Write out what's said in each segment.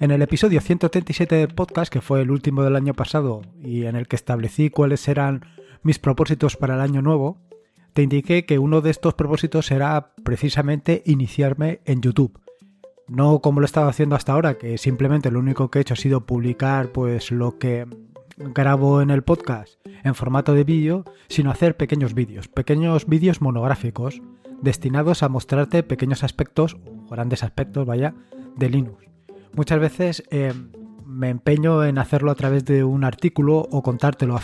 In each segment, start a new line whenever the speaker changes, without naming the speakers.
En el episodio 137 del podcast, que fue el último del año pasado y en el que establecí cuáles eran mis propósitos para el año nuevo, te indiqué que uno de estos propósitos era precisamente iniciarme en YouTube. No como lo he estado haciendo hasta ahora, que simplemente lo único que he hecho ha sido publicar pues lo que grabo en el podcast en formato de vídeo, sino hacer pequeños vídeos, pequeños vídeos monográficos destinados a mostrarte pequeños aspectos, o grandes aspectos, vaya, de Linux. Muchas veces eh, me empeño en hacerlo a través de un artículo o contártelo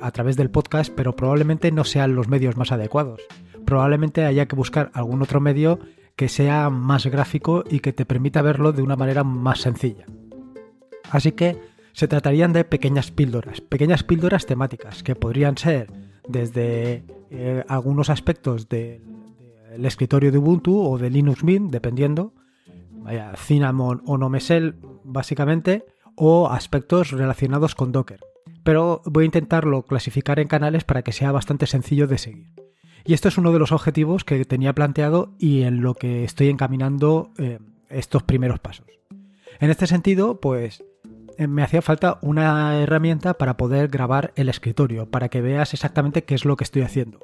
a través del podcast, pero probablemente no sean los medios más adecuados. Probablemente haya que buscar algún otro medio que sea más gráfico y que te permita verlo de una manera más sencilla. Así que se tratarían de pequeñas píldoras, pequeñas píldoras temáticas que podrían ser desde eh, algunos aspectos del escritorio de Ubuntu o de Linux Mint, dependiendo, Cinnamon o Nomesel básicamente, o aspectos relacionados con Docker. Pero voy a intentarlo clasificar en canales para que sea bastante sencillo de seguir. Y esto es uno de los objetivos que tenía planteado y en lo que estoy encaminando eh, estos primeros pasos. En este sentido, pues eh, me hacía falta una herramienta para poder grabar el escritorio, para que veas exactamente qué es lo que estoy haciendo.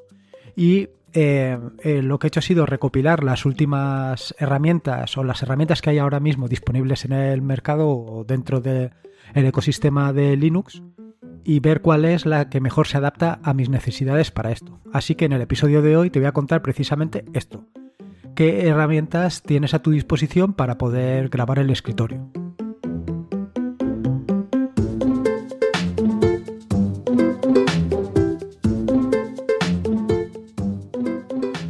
Y eh, lo que he hecho ha sido recopilar las últimas herramientas o las herramientas que hay ahora mismo disponibles en el mercado o dentro del ecosistema de Linux y ver cuál es la que mejor se adapta a mis necesidades para esto. Así que en el episodio de hoy te voy a contar precisamente esto. ¿Qué herramientas tienes a tu disposición para poder grabar el escritorio?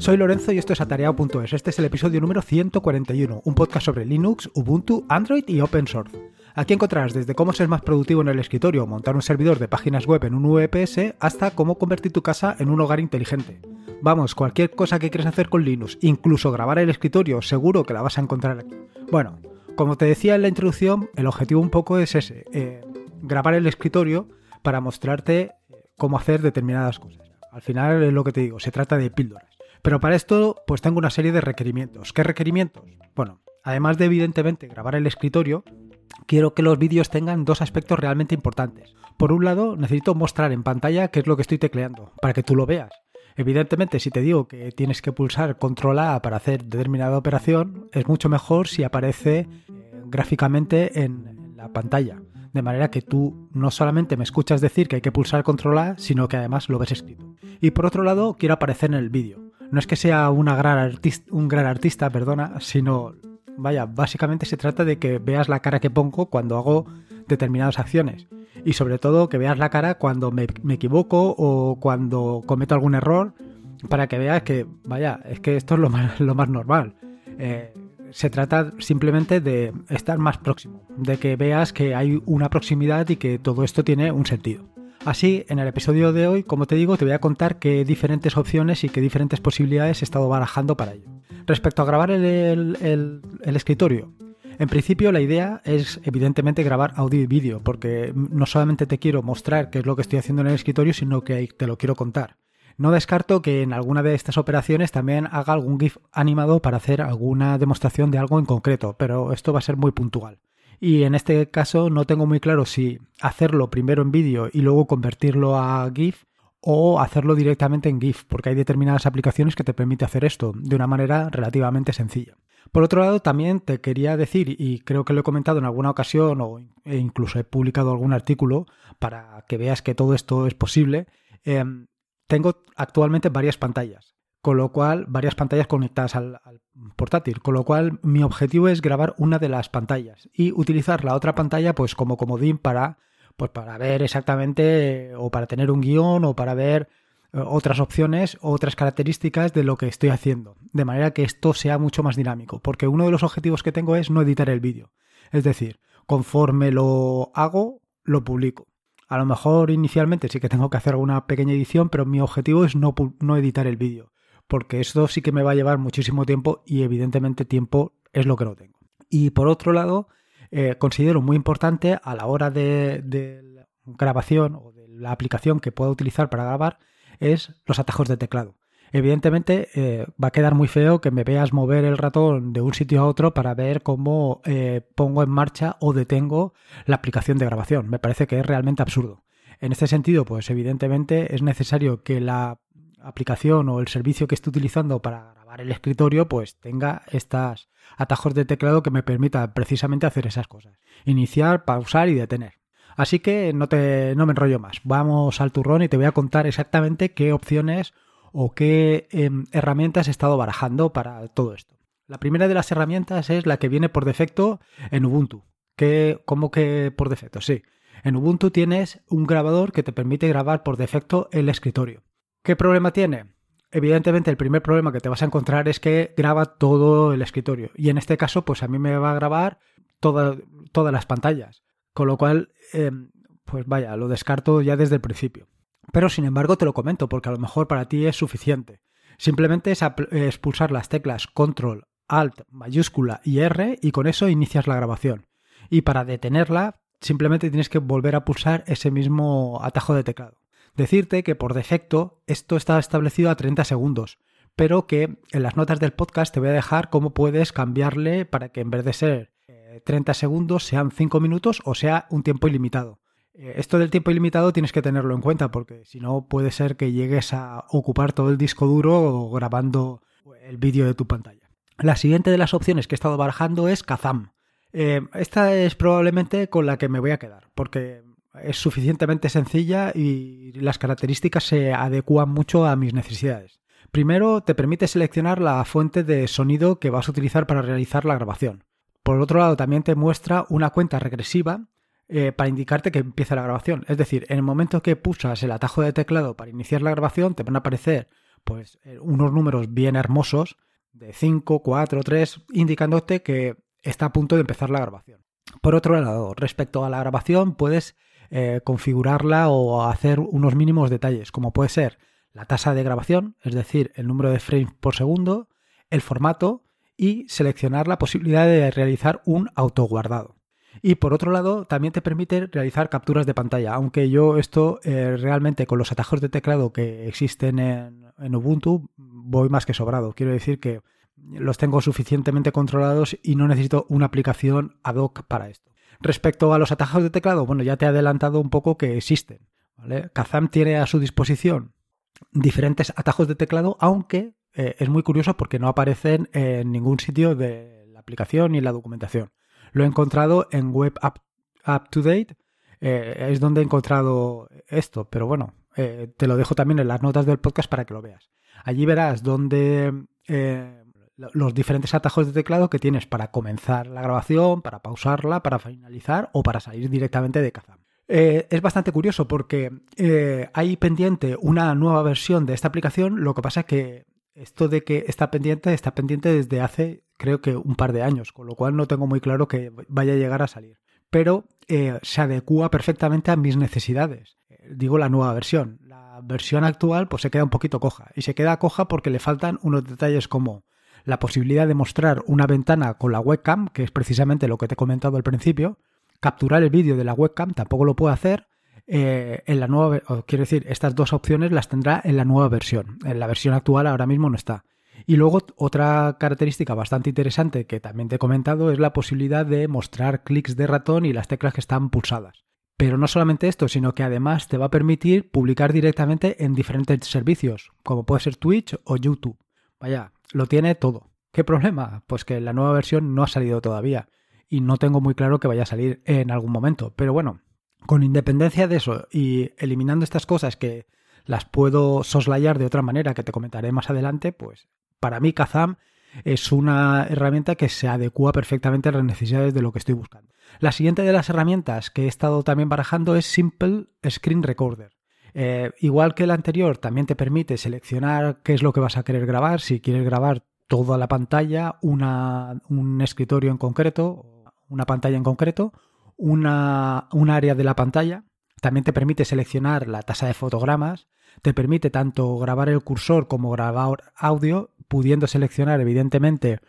Soy Lorenzo y esto es atareado.es. Este es el episodio número 141, un podcast sobre Linux, Ubuntu, Android y Open Source. Aquí encontrarás desde cómo ser más productivo en el escritorio, montar un servidor de páginas web en un VPS, hasta cómo convertir tu casa en un hogar inteligente. Vamos, cualquier cosa que quieras hacer con Linux, incluso grabar el escritorio, seguro que la vas a encontrar aquí. Bueno, como te decía en la introducción, el objetivo un poco es ese, eh, grabar el escritorio para mostrarte cómo hacer determinadas cosas. Al final es lo que te digo, se trata de píldoras. Pero para esto, pues tengo una serie de requerimientos. ¿Qué requerimientos? Bueno, además de evidentemente grabar el escritorio, quiero que los vídeos tengan dos aspectos realmente importantes. Por un lado, necesito mostrar en pantalla qué es lo que estoy tecleando, para que tú lo veas. Evidentemente, si te digo que tienes que pulsar control A para hacer determinada operación, es mucho mejor si aparece eh, gráficamente en la pantalla. De manera que tú no solamente me escuchas decir que hay que pulsar control A, sino que además lo ves escrito. Y por otro lado, quiero aparecer en el vídeo. No es que sea una gran un gran artista, perdona, sino Vaya, básicamente se trata de que veas la cara que pongo cuando hago determinadas acciones. Y sobre todo que veas la cara cuando me, equivoco o cuando cometo algún error para que veas que, vaya, es que esto es lo más, lo más normal. Eh, se trata simplemente de estar más próximo, de que veas que hay una proximidad y que todo esto tiene un sentido. Así, en el episodio de hoy, como te digo, te voy a contar qué diferentes opciones y qué diferentes posibilidades he estado barajando para ello. Respecto a grabar el, escritorio, en principio la idea es evidentemente grabar audio y vídeo, porque no solamente te quiero mostrar qué es lo que estoy haciendo en el escritorio, sino que te lo quiero contar. No descarto que en alguna de estas operaciones también haga algún GIF animado para hacer alguna demostración de algo en concreto, pero esto va a ser muy puntual. Y en este caso no tengo muy claro si hacerlo primero en vídeo y luego convertirlo a GIF o hacerlo directamente en GIF, porque hay determinadas aplicaciones que te permiten hacer esto de una manera relativamente sencilla. Por otro lado, también te quería decir, y creo que lo he comentado en alguna ocasión o e incluso he publicado algún artículo para que veas que todo esto es posible, em, tengo actualmente varias pantallas con lo cual varias pantallas conectadas al, portátil, con lo cual mi objetivo es grabar una de las pantallas y utilizar la otra pantalla pues como comodín para pues para ver exactamente o para tener un guion o para ver eh, otras opciones, otras características de lo que estoy haciendo, de manera que esto sea mucho más dinámico, porque uno de los objetivos que tengo es no editar el vídeo, es decir, conforme lo hago, lo publico. A lo mejor inicialmente sí que tengo que hacer alguna pequeña edición, pero mi objetivo es no, no editar el vídeo porque esto sí que me va a llevar muchísimo tiempo y evidentemente tiempo es lo que no tengo. Y por otro lado, eh, considero muy importante a la hora de, de, grabación o de la aplicación que pueda utilizar para grabar es los atajos de teclado. Evidentemente eh, va a quedar muy feo que me veas mover el ratón de un sitio a otro para ver cómo eh, pongo en marcha o detengo la aplicación de grabación. Me parece que es realmente absurdo. En este sentido, pues evidentemente es necesario que la aplicación o el servicio que esté utilizando para grabar el escritorio pues tenga estos atajos de teclado que me permitan precisamente hacer esas cosas. Iniciar, pausar y detener. Así que no, te, no me enrollo más. Vamos al turrón y te voy a contar exactamente qué opciones o qué em, herramientas he estado barajando para todo esto. La primera de las herramientas es la que viene por defecto en Ubuntu. ¿Qué, ¿Cómo que por defecto? Sí. En Ubuntu tienes un grabador que te permite grabar por defecto el escritorio. ¿Qué problema tiene? Evidentemente el primer problema que te vas a encontrar es que graba todo el escritorio. Y en este caso, pues a mí me va a grabar todas las pantallas. Con lo cual, em, pues vaya, lo descarto ya desde el principio. Pero sin embargo te lo comento porque a lo mejor para ti es suficiente. Simplemente es, es pulsar las teclas Control, Alt, mayúscula y R y con eso inicias la grabación. Y para detenerla simplemente tienes que volver a pulsar ese mismo atajo de teclado. Decirte que por defecto esto está establecido a 30 segundos, pero que en las notas del podcast te voy a dejar cómo puedes cambiarle para que en vez de ser 30 eh, segundos sean 5 minutos o sea un tiempo ilimitado. Eh, esto del tiempo ilimitado tienes que tenerlo en cuenta porque si no puede ser que llegues a ocupar todo el disco duro grabando el vídeo de tu pantalla. La siguiente de las opciones que he estado barajando es Kazam. Eh, esta es probablemente con la que me voy a quedar porque es suficientemente sencilla y las características se adecúan mucho a mis necesidades. Primero, te permite seleccionar la fuente de sonido que vas a utilizar para realizar la grabación. Por otro lado, también te muestra una cuenta regresiva eh, para indicarte que empieza la grabación. Es decir, en el momento que pulsas el atajo de teclado para iniciar la grabación, te van a aparecer pues, eh, unos números bien hermosos de 5, 4, 3, indicándote que está a punto de empezar la grabación. Por otro lado, respecto a la grabación, puedes eh, configurarla o hacer unos mínimos detalles, como puede ser la tasa de grabación, es decir, el número de frames por segundo, el formato y seleccionar la posibilidad de realizar un autoguardado. Y por otro lado, también te permite realizar capturas de pantalla, aunque yo esto eh, realmente con los atajos de teclado que existen en, Ubuntu voy más que sobrado. Quiero decir que los tengo suficientemente controlados y no necesito una aplicación ad hoc para esto. Respecto a los atajos de teclado, bueno, ya te he adelantado un poco que existen. Kazam tiene a su disposición diferentes atajos de teclado, aunque eh, es muy curioso porque no aparecen en ningún sitio de la aplicación ni la documentación. Lo he encontrado en Web Up, to Date, eh, es donde he encontrado esto, pero bueno, eh, te lo dejo también en las notas del podcast para que lo veas. Allí verás donde eh, los diferentes atajos de teclado que tienes para comenzar la grabación, para pausarla, para finalizar o para salir directamente de Kazam. es bastante curioso porque hay pendiente una nueva versión de esta aplicación, lo que pasa es que esto de que está pendiente está pendiente desde hace creo que un par de años, con lo cual no tengo muy claro que vaya a llegar a salir. Pero eh, se adecua perfectamente a mis necesidades. Eh, digo la nueva versión. La versión actual pues se queda un poquito coja. Y se queda coja porque le faltan unos detalles como la posibilidad de mostrar una ventana con la webcam, que es precisamente lo que te he comentado al principio. Capturar el vídeo de la webcam tampoco lo puedo hacer. Eh, en la nueva, quiero decir, estas dos opciones las tendrá en la nueva versión. En la versión actual ahora mismo no está. Y luego otra característica bastante interesante que también te he comentado es la posibilidad de mostrar clics de ratón y las teclas que están pulsadas. Pero no solamente esto, sino que además te va a permitir publicar directamente en diferentes servicios, como puede ser Twitch o YouTube. Vaya, lo tiene todo. ¿Qué problema? Pues que la nueva versión no ha salido todavía y no tengo muy claro que vaya a salir en algún momento. Pero bueno, con independencia de eso y eliminando estas cosas que las puedo soslayar de otra manera que te comentaré más adelante, pues para mí Kazam es una herramienta que se adecua perfectamente a las necesidades de lo que estoy buscando. La siguiente de las herramientas que he estado también barajando es Simple Screen Recorder. Eh, igual que el anterior, también te permite seleccionar qué es lo que vas a querer grabar, si quieres grabar toda la pantalla, un escritorio en concreto, una pantalla en concreto, un área de la pantalla. También te permite seleccionar la tasa de fotogramas, te permite tanto grabar el cursor como grabar audio, pudiendo seleccionar evidentemente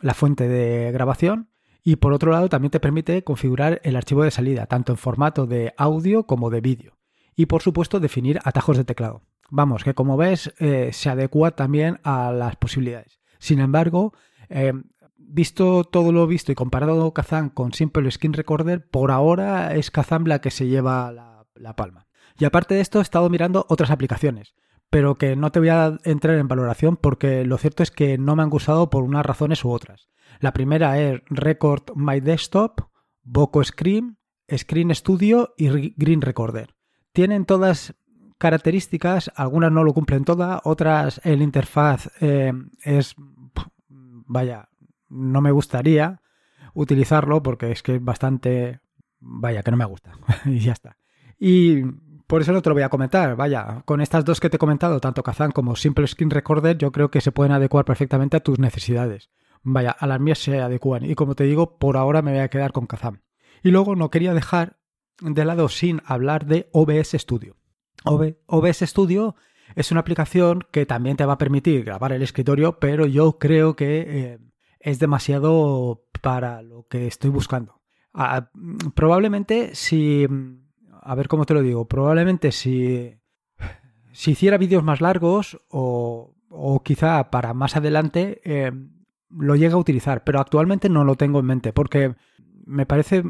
la fuente de grabación y por otro lado también te permite configurar el archivo de salida, tanto en formato de audio como de vídeo. Y por supuesto definir atajos de teclado. vamos, que como ves eh, se adecua también a las posibilidades. Sin embargo, eh, visto todo lo visto y comparado Kazan con Simple Screen Recorder, por ahora es Kazan la que se lleva la, palma. Y aparte de esto, he estado mirando otras aplicaciones, pero que no te voy a entrar en valoración porque lo cierto es que no me han gustado por unas razones u otras. La primera es Record My Desktop, Boco Screen, Screen Studio y Green Recorder. Tienen todas características, algunas no lo cumplen todas, otras el interfaz eh, es, vaya, no me gustaría utilizarlo porque es que es bastante, vaya, que no me gusta y ya está. Y por eso no te lo voy a comentar, vaya, con estas dos que te he comentado, tanto Kazan como Simple Screen Recorder, yo creo que se pueden adecuar perfectamente a tus necesidades. Vaya, a las mías se adecuan y como te digo, por ahora me voy a quedar con Kazan. Y luego no quería dejar de lado sin hablar de OBS Studio. OBS Studio es una aplicación que también te va a permitir grabar el escritorio, pero yo creo que eh, es demasiado para lo que estoy buscando. Probablemente si... A ver cómo te lo digo. Probablemente si... Si hiciera vídeos más largos o, o quizá para más adelante eh, lo llegue a utilizar, pero actualmente no lo tengo en mente porque me parece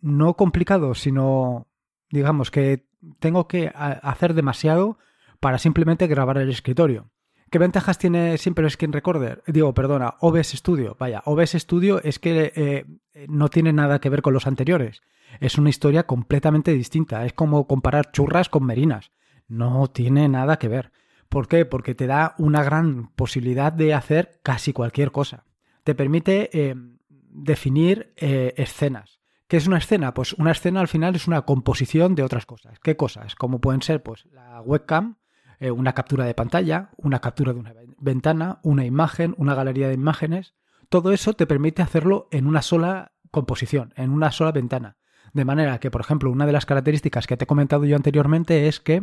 no complicado, sino digamos que tengo que hacer demasiado para simplemente grabar el escritorio. ¿Qué ventajas tiene Simple Screen Recorder? Digo, perdona, OBS Studio. Vaya, OBS Studio es que eh, no tiene nada que ver con los anteriores. Es una historia completamente distinta. Es como comparar churras con merinas. No tiene nada que ver. ¿Por qué? Porque te da una gran posibilidad de hacer casi cualquier cosa. Te permite eh, definir eh, escenas. ¿Qué es una escena? Pues una escena al final es una composición de otras cosas. ¿Qué cosas? Como pueden ser pues la webcam, eh, una captura de pantalla, una captura de una ventana, una imagen, una galería de imágenes. Todo eso te permite hacerlo en una sola composición, en una sola ventana. De manera que, por ejemplo, una de las características que te he comentado yo anteriormente es que,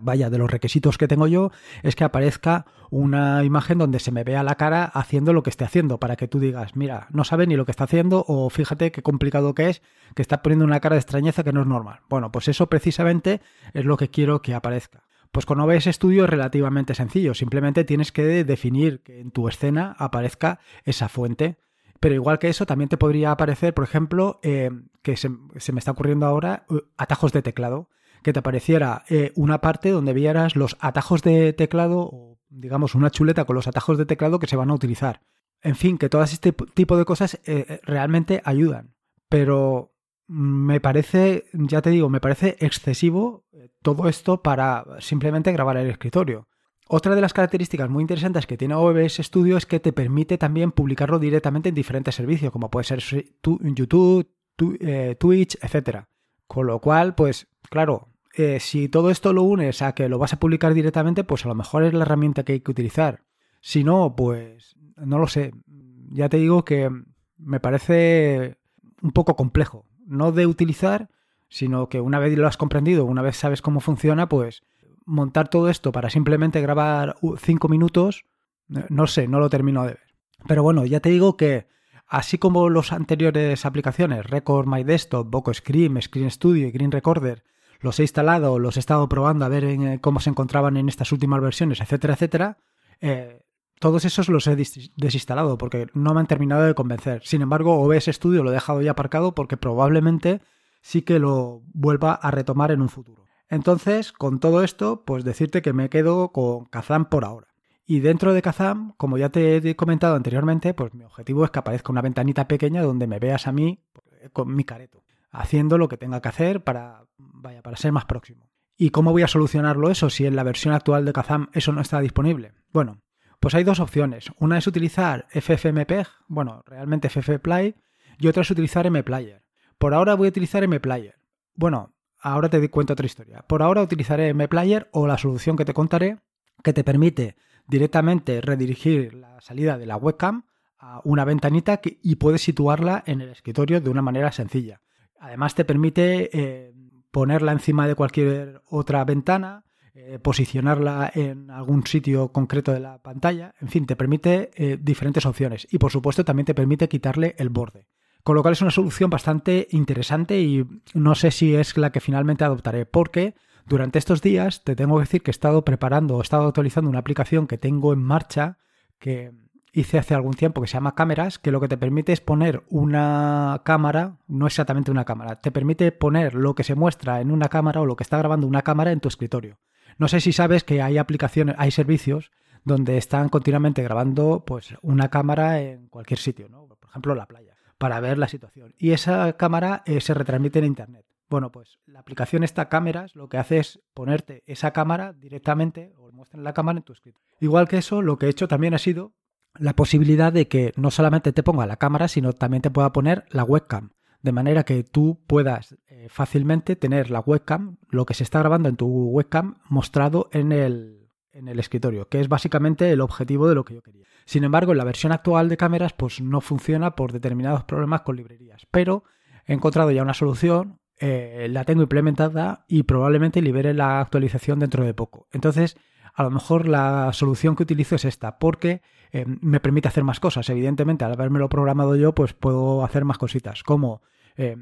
vaya, de los requisitos que tengo yo, es que aparezca una imagen donde se me vea la cara haciendo lo que esté haciendo, para que tú digas, mira, no sabe ni lo que está haciendo, o fíjate qué complicado que es, que está poniendo una cara de extrañeza que no es normal. Bueno, pues eso precisamente es lo que quiero que aparezca. Pues con OBS Studio es relativamente sencillo, simplemente tienes que definir que en tu escena aparezca esa fuente. Pero igual que eso, también te podría aparecer, por ejemplo, eh, que se, me está ocurriendo ahora, uh, atajos de teclado. Que te apareciera eh, una parte donde vieras los atajos de teclado, o digamos una chuleta con los atajos de teclado que se van a utilizar. En fin, que todas este tipo de cosas eh, realmente ayudan. Pero me parece, ya te digo, me parece excesivo eh, todo esto para simplemente grabar el escritorio. Otra de las características muy interesantes que tiene OBS Studio es que te permite también publicarlo directamente en diferentes servicios, como puede ser YouTube, eh, Twitch, etc. Con lo cual, pues claro, eh, si todo esto lo unes a que lo vas a publicar directamente, pues a lo mejor es la herramienta que hay que utilizar. Si no, pues no lo sé. Ya te digo que me parece un poco complejo no de utilizar, sino que una vez lo has comprendido, una vez sabes cómo funciona, pues montar todo esto para simplemente grabar cinco minutos, no sé, no lo termino de ver. Pero bueno, ya te digo que así como los anteriores aplicaciones, Record My Desktop, Boco Screen, Screen Studio y Green Recorder, los he instalado, los he estado probando a ver en, cómo se encontraban en estas últimas versiones, etcétera, etcétera, eh, todos esos los he desinstalado porque no me han terminado de convencer. Sin embargo, OBS Studio lo he dejado ya aparcado porque probablemente sí que lo vuelva a retomar en un futuro. Entonces, con todo esto, pues decirte que me quedo con Kazam por ahora. Y dentro de Kazam, como ya te he comentado anteriormente, pues mi objetivo es que aparezca una ventanita pequeña donde me veas a mí eh, con mi careto, haciendo lo que tenga que hacer para, vaya, para ser más próximo. ¿Y cómo voy a solucionarlo eso si en la versión actual de Kazam eso no está disponible? Bueno, pues hay dos opciones. Una es utilizar FFmpeg, bueno, realmente FFplay, y otra es utilizar mplayer. Por ahora voy a utilizar mplayer. Bueno, ahora te cuento otra historia. Por ahora utilizaré mplayer o la solución que te contaré, que te permite directamente redirigir la salida de la webcam a una ventanita y puedes situarla en el escritorio de una manera sencilla. Además te permite eh, ponerla encima de cualquier otra ventana, eh, posicionarla en algún sitio concreto de la pantalla, en fin, te permite eh, diferentes opciones y por supuesto también te permite quitarle el borde. Con lo cual es una solución bastante interesante y no sé si es la que finalmente adoptaré, porque Durante estos días te tengo que decir que he estado preparando o he estado actualizando una aplicación que tengo en marcha que hice hace algún tiempo que se llama Cámaras, que lo que te permite es poner una cámara, no exactamente una cámara, te permite poner lo que se muestra en una cámara o lo que está grabando una cámara en tu escritorio. No sé si sabes que hay aplicaciones, hay servicios donde están continuamente grabando pues una cámara en cualquier sitio, ¿no? Por ejemplo, la playa, para ver la situación. Y esa cámara eh, se retransmite en internet. Bueno, pues la aplicación esta cámaras lo que hace es ponerte esa cámara directamente o muestra la cámara en tu escritorio. Igual que eso, lo que he hecho también ha sido la posibilidad de que no solamente te ponga la cámara, sino también te pueda poner la webcam. De manera que tú puedas eh, fácilmente tener la webcam, lo que se está grabando en tu webcam, mostrado en el, en el escritorio, que es básicamente el objetivo de lo que yo quería. Sin embargo, en la versión actual de cámaras, pues no funciona por determinados problemas con librerías. Pero he encontrado ya una solución, eh, la tengo implementada y probablemente libere la actualización dentro de poco. Entonces, a lo mejor la solución que utilizo es esta, porque eh, me permite hacer más cosas. Evidentemente, al haberme lo programado yo, pues puedo hacer más cositas, como eh,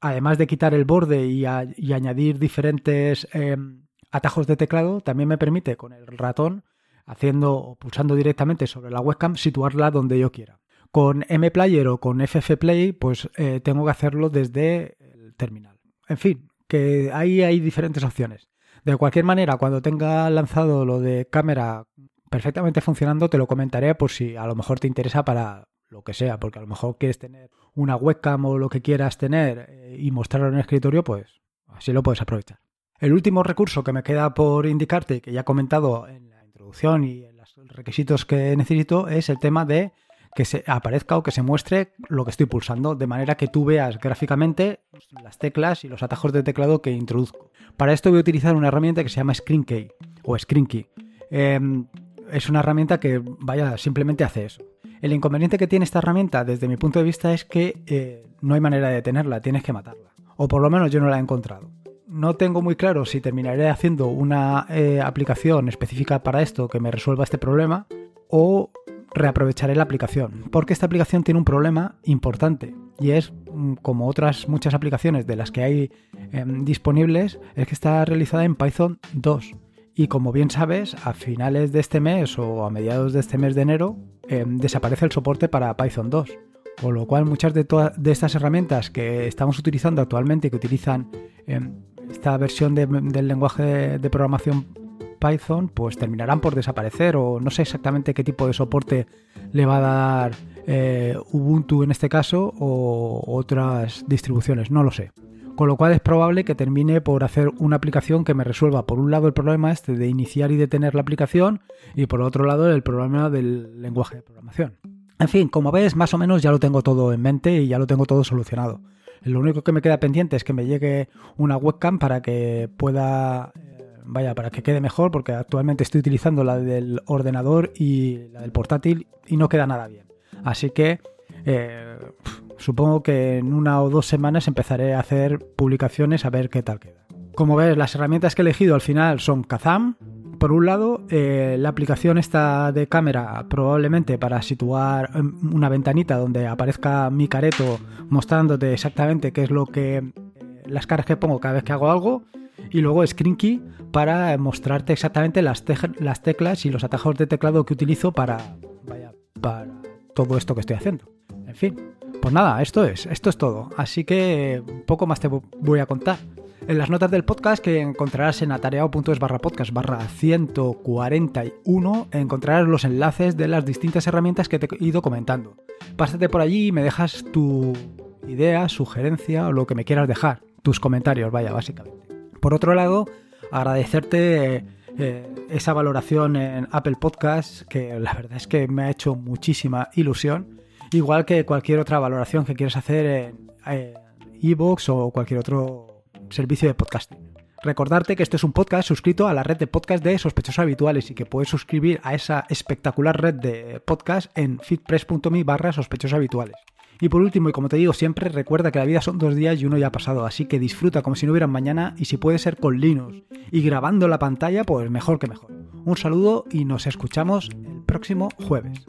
además de quitar el borde y, añadir diferentes eh, atajos de teclado, también me permite con el ratón, haciendo o pulsando directamente sobre la webcam, situarla donde yo quiera. Con MPlayer o con FFplay, pues tengo que hacerlo desde el terminal. En fin, que ahí hay diferentes opciones. De cualquier manera, cuando tenga lanzado lo de cámara perfectamente funcionando, te lo comentaré por si a lo mejor te interesa para lo que sea, porque a lo mejor quieres tener una webcam o lo que quieras tener eh, y mostrarlo en el escritorio, pues así lo puedes aprovechar. El último recurso que me queda por indicarte, que ya he comentado en la introducción y en los requisitos que necesito, es el tema de que se aparezca o que se muestre lo que estoy pulsando, de manera que tú veas gráficamente las teclas y los atajos de teclado que introduzco. Para esto voy a utilizar una herramienta que se llama ScreenKey o ScreenKey. Em, es una herramienta que, vaya, simplemente hace eso. El inconveniente que tiene esta herramienta, desde mi punto de vista, es que eh, no hay manera de detenerla, tienes que matarla. O por lo menos yo no la he encontrado. No tengo muy claro si terminaré haciendo una eh, aplicación específica para esto que me resuelva este problema o reaprovecharé la aplicación. Porque esta aplicación tiene un problema importante y es, mm, como otras muchas aplicaciones de las que hay em, disponibles, es que está realizada en Python 2. Y como bien sabes, a finales de este mes o a mediados de este mes de enero em, desaparece el soporte para Python 2. Con lo cual muchas de, de estas herramientas que estamos utilizando actualmente y que utilizan em, esta versión del lenguaje de programación Python, pues terminarán por desaparecer o no sé exactamente qué tipo de soporte le va a dar eh, Ubuntu en este caso o otras distribuciones, no lo sé. Con lo cual es probable que termine por hacer una aplicación que me resuelva por un lado el problema este de iniciar y detener la aplicación y por otro lado el problema del lenguaje de programación. En fin, como ves, más o menos ya lo tengo todo en mente y ya lo tengo todo solucionado. Lo único que me queda pendiente es que me llegue una webcam para que pueda eh, vaya, para que quede mejor, porque actualmente estoy utilizando la del ordenador y la del portátil y no queda nada bien. Así que eh, supongo que en una o dos semanas empezaré a hacer publicaciones a ver qué tal queda. Como ves, las herramientas que he elegido al final son Kazam. Por un lado, eh, la aplicación esta de cámara probablemente para situar em, una ventanita donde aparezca mi careto mostrándote exactamente qué es lo que eh, las caras que pongo cada vez que hago algo y luego Screen para mostrarte exactamente las, las teclas y los atajos de teclado que utilizo para todo esto que estoy haciendo. En fin, pues nada, esto es, esto es todo. Así que poco más te voy a contar. En las notas del podcast que encontrarás en atareado.es barra podcast barra 141 encontrarás los enlaces de las distintas herramientas que te he ido comentando. Pásate por allí y me dejas tu idea, sugerencia o lo que me quieras dejar. Tus comentarios, vaya, básicamente. Por otro lado, agradecerte eh, esa valoración en Apple Podcasts, que la verdad es que me ha hecho muchísima ilusión, igual que cualquier otra valoración que quieras hacer en Evox o cualquier otro servicio de podcasting. Recordarte que este es un podcast suscrito a la red de podcast de sospechosos habituales y que puedes suscribir a esa espectacular red de podcast en fitpress.me barra. Y por último, y como te digo siempre, recuerda que la vida son dos días y uno ya ha pasado, así que disfruta como si no hubiera mañana y si puede ser con Linux y grabando la pantalla, pues mejor que mejor. Un saludo y nos escuchamos el próximo jueves.